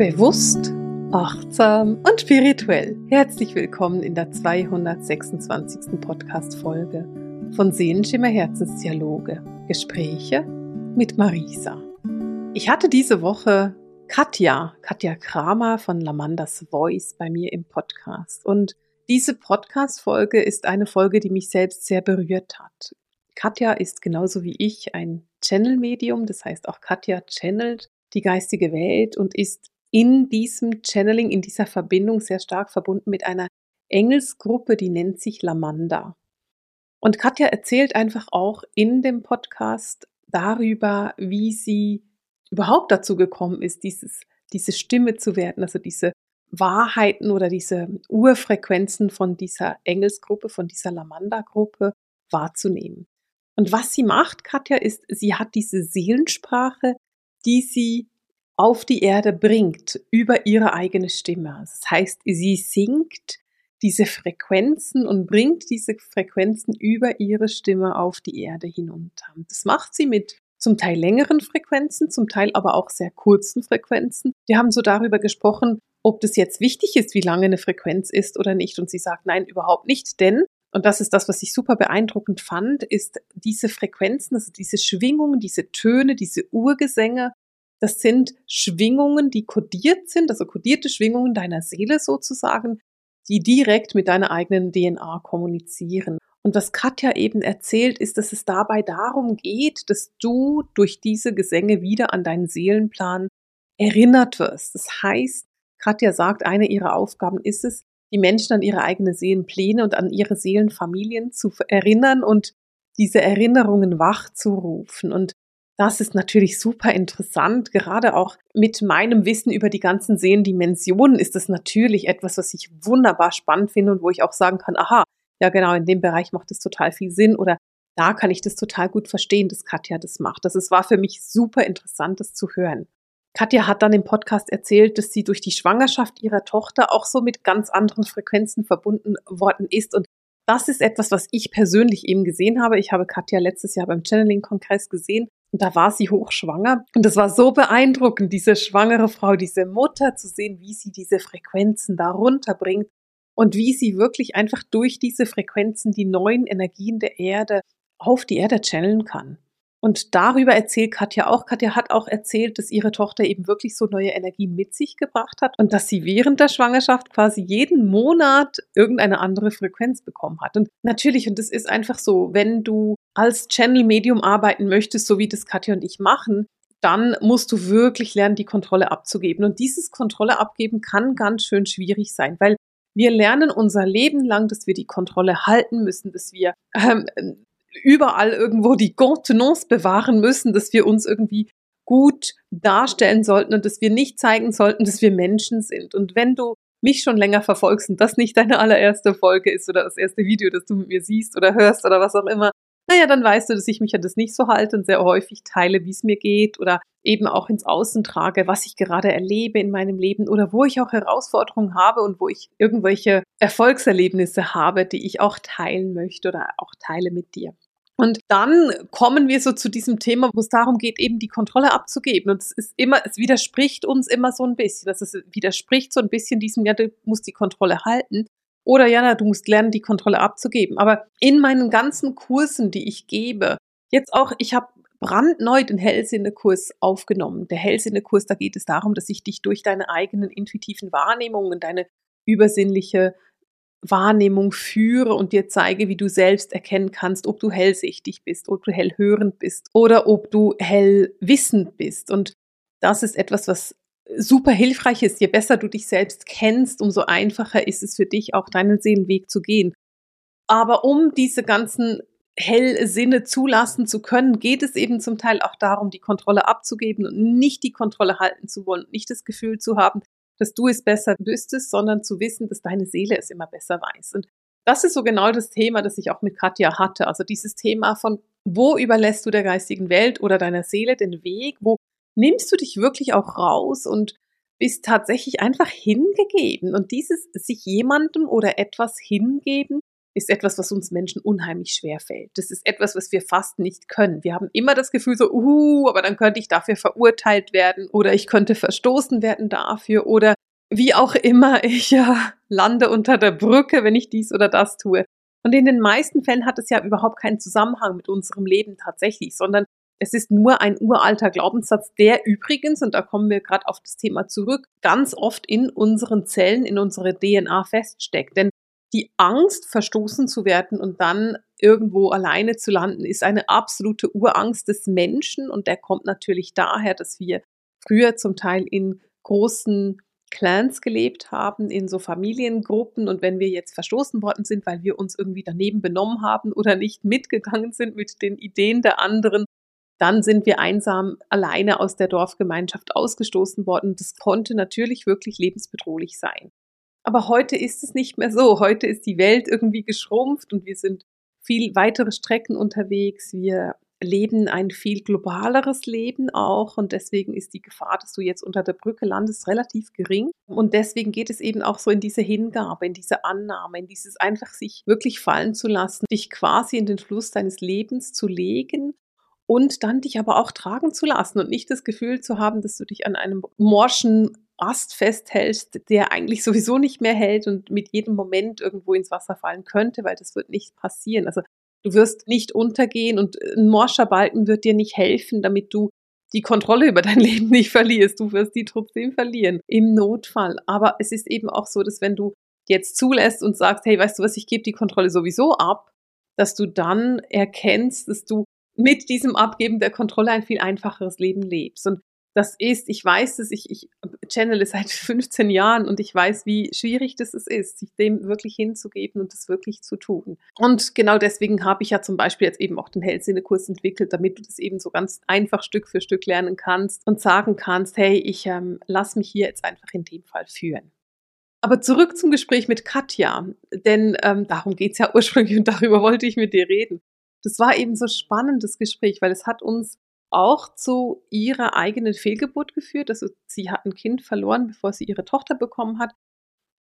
Bewusst, achtsam und spirituell. Herzlich willkommen in der 226. Podcast-Folge von Sehenschimmer Herzensdialoge. Gespräche mit Marisa. Ich hatte diese Woche Katja, Katja Kramer von Lamandas Voice bei mir im Podcast. Und diese Podcast-Folge ist eine Folge, die mich selbst sehr berührt hat. Katja ist genauso wie ich ein Channel-Medium, das heißt auch Katja channelt die geistige Welt und ist in diesem Channeling, in dieser Verbindung sehr stark verbunden mit einer Engelsgruppe, die nennt sich Lamanda. Und Katja erzählt einfach auch in dem Podcast darüber, wie sie überhaupt dazu gekommen ist, dieses, diese Stimme zu werden, also diese Wahrheiten oder diese Urfrequenzen von dieser Engelsgruppe, von dieser Lamanda-Gruppe wahrzunehmen. Und was sie macht, Katja, ist, sie hat diese Seelensprache, die sie auf die Erde bringt über ihre eigene Stimme. Das heißt, sie singt diese Frequenzen und bringt diese Frequenzen über ihre Stimme auf die Erde hinunter. Das macht sie mit zum Teil längeren Frequenzen, zum Teil aber auch sehr kurzen Frequenzen. Wir haben so darüber gesprochen, ob das jetzt wichtig ist, wie lange eine Frequenz ist oder nicht. Und sie sagt, nein, überhaupt nicht, denn und das ist das, was ich super beeindruckend fand, ist diese Frequenzen, also diese Schwingungen, diese Töne, diese Urgesänge, das sind Schwingungen, die kodiert sind, also kodierte Schwingungen deiner Seele sozusagen, die direkt mit deiner eigenen DNA kommunizieren. Und was Katja eben erzählt, ist, dass es dabei darum geht, dass du durch diese Gesänge wieder an deinen Seelenplan erinnert wirst. Das heißt, Katja sagt, eine ihrer Aufgaben ist es, die Menschen an ihre eigenen Seelenpläne und an ihre Seelenfamilien zu erinnern und diese Erinnerungen wachzurufen. Und das ist natürlich super interessant. Gerade auch mit meinem Wissen über die ganzen Seelendimensionen ist das natürlich etwas, was ich wunderbar spannend finde und wo ich auch sagen kann, aha, ja genau, in dem Bereich macht es total viel Sinn oder da kann ich das total gut verstehen, dass Katja das macht. Das war für mich super interessant, das zu hören. Katja hat dann im Podcast erzählt, dass sie durch die Schwangerschaft ihrer Tochter auch so mit ganz anderen Frequenzen verbunden worden ist. Und das ist etwas, was ich persönlich eben gesehen habe. Ich habe Katja letztes Jahr beim Channeling-Kongress gesehen und da war sie hochschwanger. Und das war so beeindruckend, diese schwangere Frau, diese Mutter zu sehen, wie sie diese Frequenzen da runterbringt und wie sie wirklich einfach durch diese Frequenzen die neuen Energien der Erde auf die Erde channeln kann. Und darüber erzählt Katja auch. Katja hat auch erzählt, dass ihre Tochter eben wirklich so neue Energien mit sich gebracht hat und dass sie während der Schwangerschaft quasi jeden Monat irgendeine andere Frequenz bekommen hat. Und natürlich, und das ist einfach so, wenn du als Channel-Medium arbeiten möchtest, so wie das Katja und ich machen, dann musst du wirklich lernen, die Kontrolle abzugeben. Und dieses Kontrolle abgeben kann ganz schön schwierig sein, weil wir lernen unser Leben lang, dass wir die Kontrolle halten müssen, dass wir ähm, überall irgendwo die Contenance bewahren müssen, dass wir uns irgendwie gut darstellen sollten und dass wir nicht zeigen sollten, dass wir Menschen sind. Und wenn du mich schon länger verfolgst und das nicht deine allererste Folge ist oder das erste Video, das du mit mir siehst oder hörst oder was auch immer, naja, dann weißt du, dass ich mich an das nicht so halte und sehr häufig teile, wie es mir geht oder eben auch ins Außen trage, was ich gerade erlebe in meinem Leben oder wo ich auch Herausforderungen habe und wo ich irgendwelche Erfolgserlebnisse habe, die ich auch teilen möchte oder auch teile mit dir. Und dann kommen wir so zu diesem Thema, wo es darum geht, eben die Kontrolle abzugeben. Und es ist immer, es widerspricht uns immer so ein bisschen. Das ist, widerspricht so ein bisschen diesem, ja, du musst die Kontrolle halten. Oder ja, du musst lernen, die Kontrolle abzugeben. Aber in meinen ganzen Kursen, die ich gebe, jetzt auch, ich habe brandneu den Hellsinne-Kurs aufgenommen. Der Hellsinne-Kurs, da geht es darum, dass ich dich durch deine eigenen intuitiven Wahrnehmungen, deine übersinnliche Wahrnehmung führe und dir zeige, wie du selbst erkennen kannst, ob du hellsichtig bist, ob du hellhörend bist oder ob du hellwissend bist. Und das ist etwas, was super hilfreich ist. Je besser du dich selbst kennst, umso einfacher ist es für dich, auch deinen Seelenweg zu gehen. Aber um diese ganzen Hellsinne zulassen zu können, geht es eben zum Teil auch darum, die Kontrolle abzugeben und nicht die Kontrolle halten zu wollen, nicht das Gefühl zu haben, dass du es besser wüsstest, sondern zu wissen, dass deine Seele es immer besser weiß. Und das ist so genau das Thema, das ich auch mit Katja hatte. Also dieses Thema von, wo überlässt du der geistigen Welt oder deiner Seele den Weg? Wo nimmst du dich wirklich auch raus und bist tatsächlich einfach hingegeben? Und dieses sich jemandem oder etwas hingeben, ist etwas, was uns Menschen unheimlich schwer fällt. Das ist etwas, was wir fast nicht können. Wir haben immer das Gefühl so, uh, aber dann könnte ich dafür verurteilt werden oder ich könnte verstoßen werden dafür oder wie auch immer ich ja lande unter der Brücke, wenn ich dies oder das tue. Und in den meisten Fällen hat es ja überhaupt keinen Zusammenhang mit unserem Leben tatsächlich, sondern es ist nur ein uralter Glaubenssatz, der übrigens, und da kommen wir gerade auf das Thema zurück, ganz oft in unseren Zellen, in unserer DNA feststeckt. Denn die Angst, verstoßen zu werden und dann irgendwo alleine zu landen, ist eine absolute Urangst des Menschen und der kommt natürlich daher, dass wir früher zum Teil in großen Clans gelebt haben, in so Familiengruppen und wenn wir jetzt verstoßen worden sind, weil wir uns irgendwie daneben benommen haben oder nicht mitgegangen sind mit den Ideen der anderen, dann sind wir einsam alleine aus der Dorfgemeinschaft ausgestoßen worden. Das konnte natürlich wirklich lebensbedrohlich sein. Aber heute ist es nicht mehr so. Heute ist die Welt irgendwie geschrumpft und wir sind viel weitere Strecken unterwegs. Wir leben ein viel globaleres Leben auch und deswegen ist die Gefahr, dass du jetzt unter der Brücke landest, relativ gering. Und deswegen geht es eben auch so in diese Hingabe, in diese Annahme, in dieses einfach sich wirklich fallen zu lassen, dich quasi in den Fluss deines Lebens zu legen und dann dich aber auch tragen zu lassen und nicht das Gefühl zu haben, dass du dich an einem morschen Ast festhältst, der eigentlich sowieso nicht mehr hält und mit jedem Moment irgendwo ins Wasser fallen könnte, weil das wird nicht passieren. Also du wirst nicht untergehen und ein morscher Balken wird dir nicht helfen, damit du die Kontrolle über dein Leben nicht verlierst. Du wirst die trotzdem verlieren im Notfall. Aber es ist eben auch so, dass wenn du jetzt zulässt und sagst, hey, weißt du was, ich gebe die Kontrolle sowieso ab, dass du dann erkennst, dass du mit diesem Abgeben der Kontrolle ein viel einfacheres Leben lebst. Und das ist, ich weiß es, ich, ich channel es seit 15 Jahren und ich weiß, wie schwierig das ist, sich dem wirklich hinzugeben und das wirklich zu tun. Und genau deswegen habe ich ja zum Beispiel jetzt eben auch den Hellsinne-Kurs entwickelt, damit du das eben so ganz einfach Stück für Stück lernen kannst und sagen kannst, hey, ich ähm, lass mich hier jetzt einfach in dem Fall führen. Aber zurück zum Gespräch mit Katja, denn ähm, darum geht's ja ursprünglich und darüber wollte ich mit dir reden das war eben so spannendes Gespräch, weil es hat uns auch zu ihrer eigenen Fehlgeburt geführt. Also sie hat ein Kind verloren, bevor sie ihre Tochter bekommen hat.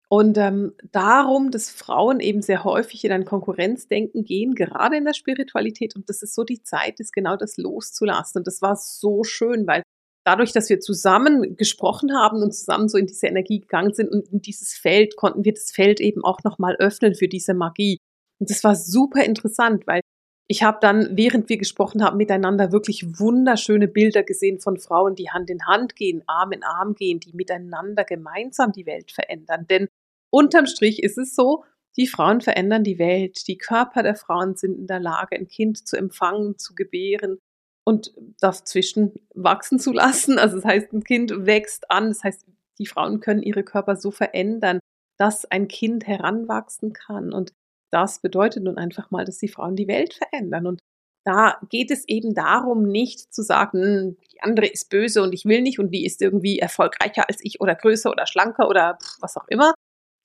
Und ähm, darum, dass Frauen eben sehr häufig in ein Konkurrenzdenken gehen, gerade in der Spiritualität. Und das ist so die Zeit, ist genau das loszulassen. Und das war so schön, weil dadurch, dass wir zusammen gesprochen haben und zusammen so in diese Energie gegangen sind und in dieses Feld, konnten wir das Feld eben auch nochmal öffnen für diese Magie. Und das war super interessant, weil ich habe dann, während wir gesprochen haben, miteinander wirklich wunderschöne Bilder gesehen von Frauen, die Hand in Hand gehen, Arm in Arm gehen, die miteinander gemeinsam die Welt verändern. Denn unterm Strich ist es so, die Frauen verändern die Welt. Die Körper der Frauen sind in der Lage, ein Kind zu empfangen, zu gebären und dazwischen wachsen zu lassen. Also das heißt, ein Kind wächst an. Das heißt, die Frauen können ihre Körper so verändern, dass ein Kind heranwachsen kann. Und das bedeutet nun einfach mal, dass die Frauen die Welt verändern. Und da geht es eben darum, nicht zu sagen, die andere ist böse und ich will nicht und die ist irgendwie erfolgreicher als ich oder größer oder schlanker oder was auch immer,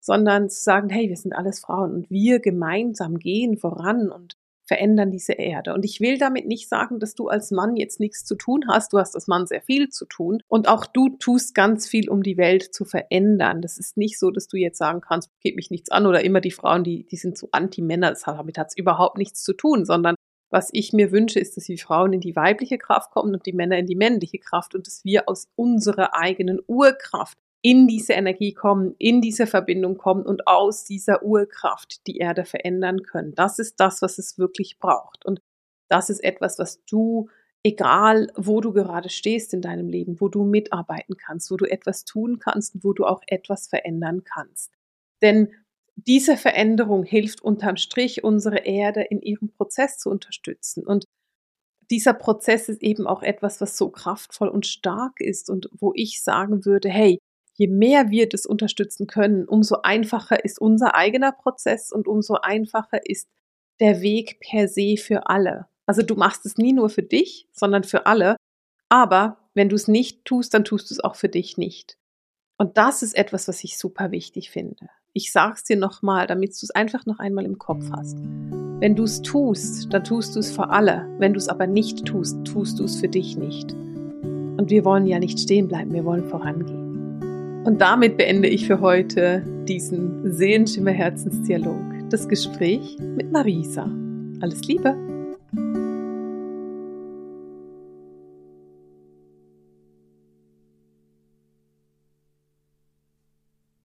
sondern zu sagen, hey, wir sind alles Frauen und wir gemeinsam gehen voran und verändern diese Erde. Und ich will damit nicht sagen, dass du als Mann jetzt nichts zu tun hast. Du hast als Mann sehr viel zu tun. Und auch du tust ganz viel, um die Welt zu verändern. Das ist nicht so, dass du jetzt sagen kannst, geht mich nichts an oder immer die Frauen, die, die sind so Anti-Männer. Damit hat es überhaupt nichts zu tun, sondern was ich mir wünsche, ist, dass die Frauen in die weibliche Kraft kommen und die Männer in die männliche Kraft und dass wir aus unserer eigenen Urkraft in diese Energie kommen, in diese Verbindung kommen und aus dieser Urkraft die Erde verändern können. Das ist das, was es wirklich braucht. Und das ist etwas, was du, egal wo du gerade stehst in deinem Leben, wo du mitarbeiten kannst, wo du etwas tun kannst, wo du auch etwas verändern kannst. Denn diese Veränderung hilft unterm Strich, unsere Erde in ihrem Prozess zu unterstützen. Und dieser Prozess ist eben auch etwas, was so kraftvoll und stark ist und wo ich sagen würde, hey, je mehr wir das unterstützen können, umso einfacher ist unser eigener Prozess und umso einfacher ist der Weg per se für alle. Also du machst es nie nur für dich, sondern für alle. Aber wenn du es nicht tust, dann tust du es auch für dich nicht. Und das ist etwas, was ich super wichtig finde. Ich sag's dir nochmal, damit du es einfach noch einmal im Kopf hast. Wenn du es tust, dann tust du es für alle. Wenn du es aber nicht tust, tust du es für dich nicht. Und wir wollen ja nicht stehen bleiben, wir wollen vorangehen. Und damit beende ich für heute diesen Seelenschimmer Herzensdialog. das Gespräch mit Marisa. Alles Liebe!